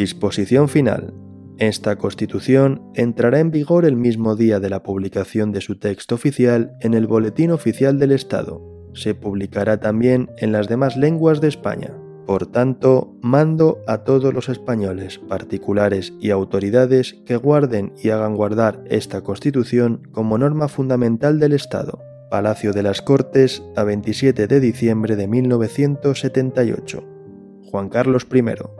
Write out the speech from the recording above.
Disposición final. Esta Constitución entrará en vigor el mismo día de la publicación de su texto oficial en el Boletín Oficial del Estado. Se publicará también en las demás lenguas de España. Por tanto, mando a todos los españoles, particulares y autoridades que guarden y hagan guardar esta Constitución como norma fundamental del Estado. Palacio de las Cortes, a 27 de diciembre de 1978. Juan Carlos I.